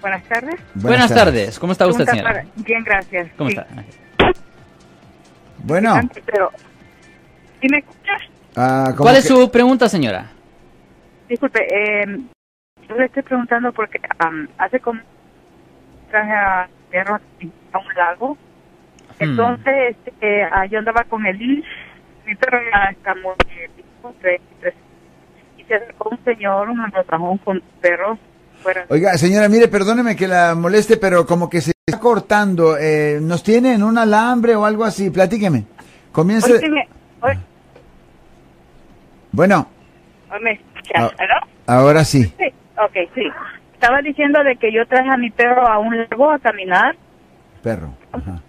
Buenas tardes. Buenas, tardes. ¿Cómo está usted, señora? para- Bien, gracias. ¿Cómo Sí. está? Bueno, Pero, ¿sí me escuchas? ah, ¿Cuál es su pregunta, señora? Disculpe, eh, yo le estoy preguntando porque am, hace como traje a perro a un lago. Hmm. Entonces, este, ah, yo andaba con el. Mi perro ya está muy. Y se acercó un señor, un anglosajón con perros Oiga, señora, mire, perdóneme que la moleste, pero como que se está cortando. Eh, ¿Nos tienen un alambre o algo así? Platíqueme. Comience. Hoy, sí me, hoy, Bueno, hoy me escuchas, Ah. ahora sí. Sí, ok, sí. Estaba diciendo de que yo traje a mi perro a un lago a caminar. Perro. Ajá.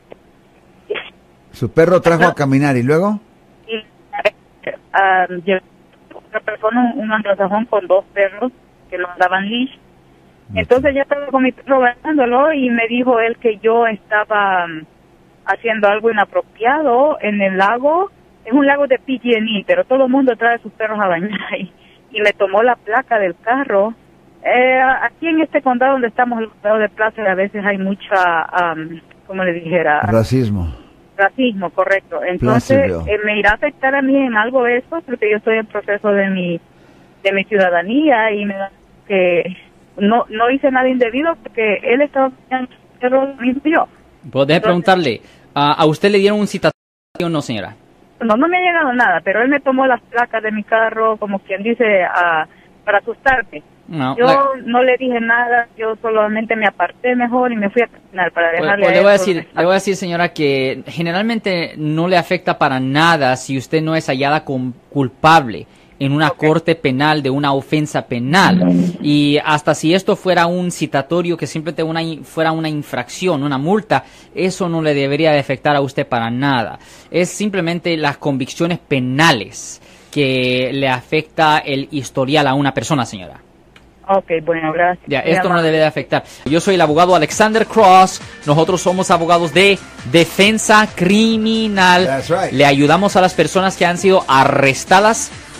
Su perro trajo a caminar y luego. y ah, otra persona, un anglosajón con dos perros que no daban leash. Entonces yo estaba con mi perro bajándolo y me dijo él que yo estaba mm, haciendo algo inapropiado en el lago. Es un lago de PG&E, pero todo el mundo trae sus perros a bañar ahí. Y me tomó la placa del carro. Eh, aquí en este condado donde estamos, el condado de Plaza, a veces hay mucha, am, como le dijera, Racismo. racismo, correcto. Entonces, eh, ¿me irá a afectar a mí en algo eso? Porque yo estoy en proceso de mi de mi ciudadanía y me da que no no hice nada indebido porque él estaba mismo yo. Pues preguntarle, ¿a, a usted le dieron un citatorio o no, señora? No, no me ha llegado nada, pero él me tomó las placas de mi carro, como quien dice, a- para asustarme. No. Yo la- no le dije nada, yo solamente me aparté mejor y me fui a caminar para Pues, dejarle pues a le él voy a decir, le voy a decir, señora, que generalmente no le afecta para nada si usted no es hallada con culpable en una corte penal de una ofensa penal y hasta si esto fuera un citatorio que simplemente una in- fuera una infracción, una multa, eso no le debería de afectar a usted para nada. Es simplemente las convicciones penales que le afecta el historial a una persona, señora. Ok, bueno, gracias. Ya, esto no debe de afectar. Yo soy el abogado Alexander Cross. Nosotros somos abogados de defensa criminal. That's right. Le ayudamos a las personas que han sido arrestadas